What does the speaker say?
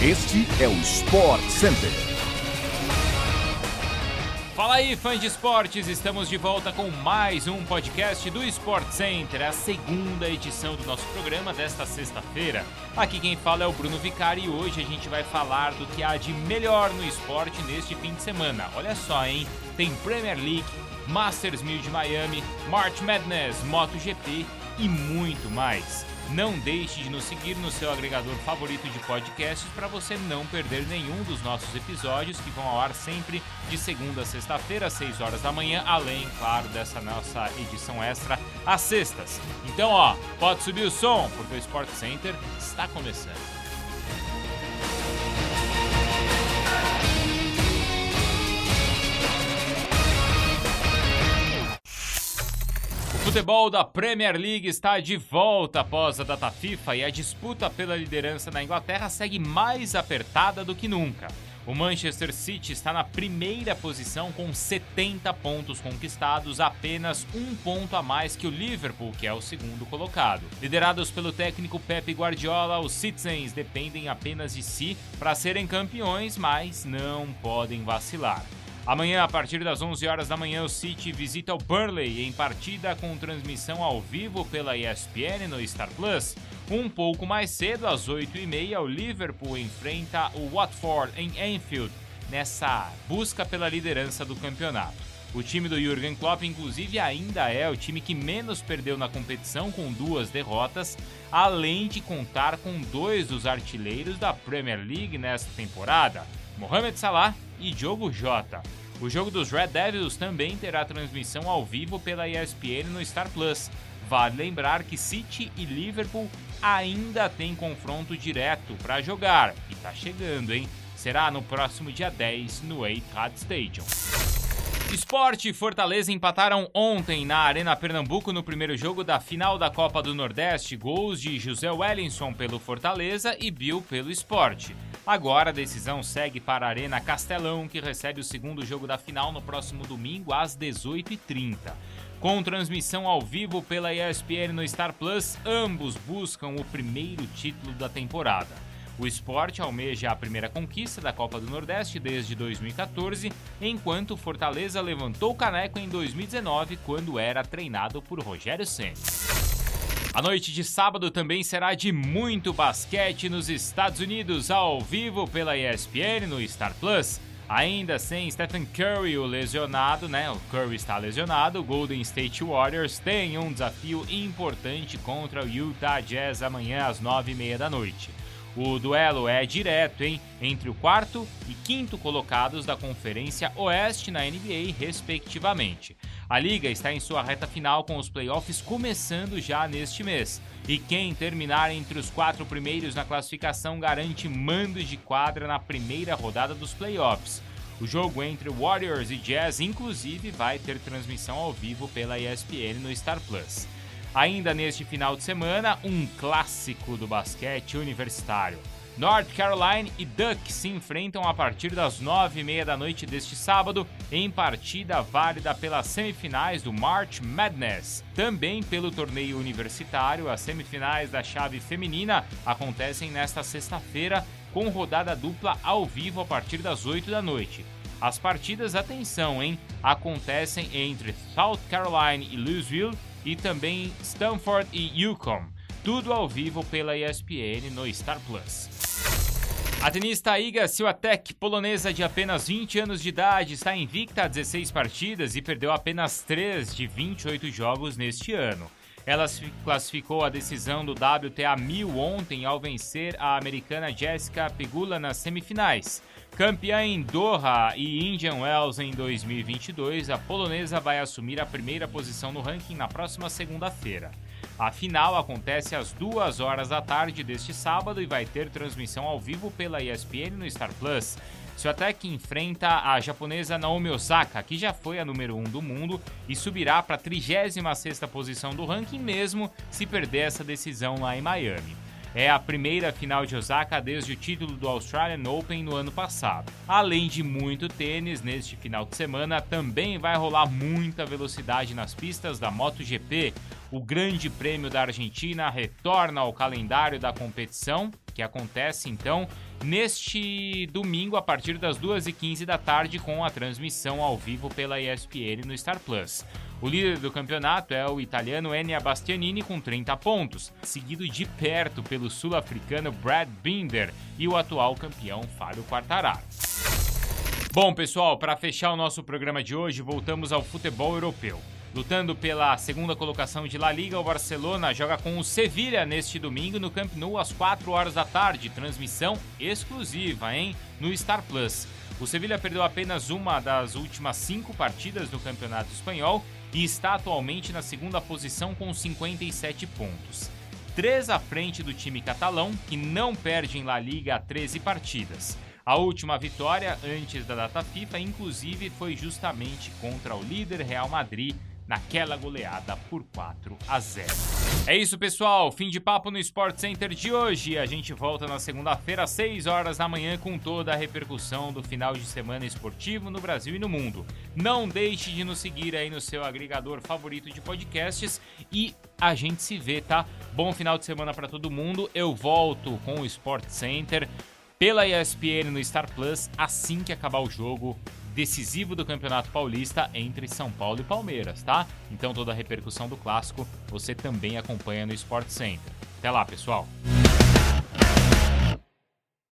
Este é o Sport Center. Fala aí, fãs de esportes! Estamos de volta com mais um podcast do Sport Center, a segunda edição do nosso programa desta sexta-feira. Aqui quem fala é o Bruno Vicari e hoje a gente vai falar do que há de melhor no esporte neste fim de semana. Olha só, hein? Tem Premier League, Masters 1000 de Miami, March Madness, MotoGP e muito mais. Não deixe de nos seguir no seu agregador favorito de podcasts para você não perder nenhum dos nossos episódios que vão ao ar sempre de segunda a sexta-feira, às 6 horas da manhã, além, claro, dessa nossa edição extra às sextas. Então, ó, pode subir o som, porque o Sport Center está começando. Futebol da Premier League está de volta após a data FIFA e a disputa pela liderança na Inglaterra segue mais apertada do que nunca. O Manchester City está na primeira posição com 70 pontos conquistados, apenas um ponto a mais que o Liverpool, que é o segundo colocado. Liderados pelo técnico Pep Guardiola, os Citizens dependem apenas de si para serem campeões, mas não podem vacilar. Amanhã, a partir das 11 horas da manhã, o City visita o Burnley em partida com transmissão ao vivo pela ESPN no Star Plus. Um pouco mais cedo, às 8h30, o Liverpool enfrenta o Watford em Anfield nessa busca pela liderança do campeonato. O time do Jurgen Klopp, inclusive, ainda é o time que menos perdeu na competição, com duas derrotas, além de contar com dois dos artilheiros da Premier League nesta temporada, Mohamed Salah e Diogo Jota. O jogo dos Red Devils também terá transmissão ao vivo pela ESPN no Star Plus. Vale lembrar que City e Liverpool ainda têm confronto direto para jogar e tá chegando, hein? Será no próximo dia 10 no Etihad Stadium. Esporte e Fortaleza empataram ontem na Arena Pernambuco no primeiro jogo da final da Copa do Nordeste. Gols de José Wellington pelo Fortaleza e Bill pelo Esporte. Agora a decisão segue para a Arena Castelão, que recebe o segundo jogo da final no próximo domingo às 18h30. Com transmissão ao vivo pela ESPN no Star Plus, ambos buscam o primeiro título da temporada. O esporte almeja a primeira conquista da Copa do Nordeste desde 2014, enquanto Fortaleza levantou o caneco em 2019, quando era treinado por Rogério Ceni. A noite de sábado também será de muito basquete nos Estados Unidos, ao vivo pela ESPN no Star Plus. Ainda sem Stephen Curry, o lesionado, né? O Curry está lesionado. O Golden State Warriors tem um desafio importante contra o Utah Jazz amanhã às nove e meia da noite. O duelo é direto, hein? Entre o quarto e quinto colocados da Conferência Oeste na NBA, respectivamente. A liga está em sua reta final com os playoffs começando já neste mês. E quem terminar entre os quatro primeiros na classificação garante mandos de quadra na primeira rodada dos playoffs. O jogo entre Warriors e Jazz, inclusive, vai ter transmissão ao vivo pela ESPN no Star Plus. Ainda neste final de semana, um clássico do basquete universitário. North Carolina e Duck se enfrentam a partir das nove e meia da noite deste sábado em partida válida pelas semifinais do March Madness. Também pelo torneio universitário, as semifinais da chave feminina acontecem nesta sexta-feira com rodada dupla ao vivo a partir das 8 da noite. As partidas, atenção, hein? Acontecem entre South Carolina e Louisville e também Stanford e Yukon. Tudo ao vivo pela ESPN no Star Plus. A tenista Iga Swiatek, polonesa de apenas 20 anos de idade, está invicta a 16 partidas e perdeu apenas 3 de 28 jogos neste ano. Ela classificou a decisão do WTA 1000 ontem ao vencer a americana Jessica Pegula nas semifinais. Campeã em Doha e Indian Wells em 2022, a polonesa vai assumir a primeira posição no ranking na próxima segunda-feira. A final acontece às 2 horas da tarde deste sábado e vai ter transmissão ao vivo pela ESPN no Star Plus. Swiatek enfrenta a japonesa Naomi Osaka, que já foi a número 1 do mundo e subirá para a 36ª posição do ranking mesmo se perder essa decisão lá em Miami. É a primeira final de Osaka desde o título do Australian Open no ano passado. Além de muito tênis, neste final de semana também vai rolar muita velocidade nas pistas da MotoGP. O Grande Prêmio da Argentina retorna ao calendário da competição que acontece então neste domingo a partir das 2h15 da tarde com a transmissão ao vivo pela ESPN no Star Plus. O líder do campeonato é o italiano Enia Bastianini com 30 pontos, seguido de perto pelo sul-africano Brad Binder e o atual campeão Fábio Quartararo. Bom, pessoal, para fechar o nosso programa de hoje, voltamos ao futebol europeu. Lutando pela segunda colocação de La Liga, o Barcelona joga com o Sevilha neste domingo no Camp Nou às 4 horas da tarde. Transmissão exclusiva, hein? No Star Plus. O Sevilha perdeu apenas uma das últimas cinco partidas do Campeonato Espanhol e está atualmente na segunda posição com 57 pontos. Três à frente do time catalão, que não perde em La Liga há 13 partidas. A última vitória antes da data FIFA, inclusive, foi justamente contra o líder Real Madrid naquela goleada por 4 a 0. É isso, pessoal. Fim de papo no Sport Center de hoje. A gente volta na segunda-feira às 6 horas da manhã com toda a repercussão do final de semana esportivo no Brasil e no mundo. Não deixe de nos seguir aí no seu agregador favorito de podcasts e a gente se vê, tá? Bom final de semana para todo mundo. Eu volto com o Sport Center pela ESPN no Star Plus assim que acabar o jogo decisivo do Campeonato Paulista entre São Paulo e Palmeiras, tá? Então toda a repercussão do clássico você também acompanha no Sport Center. Até lá, pessoal!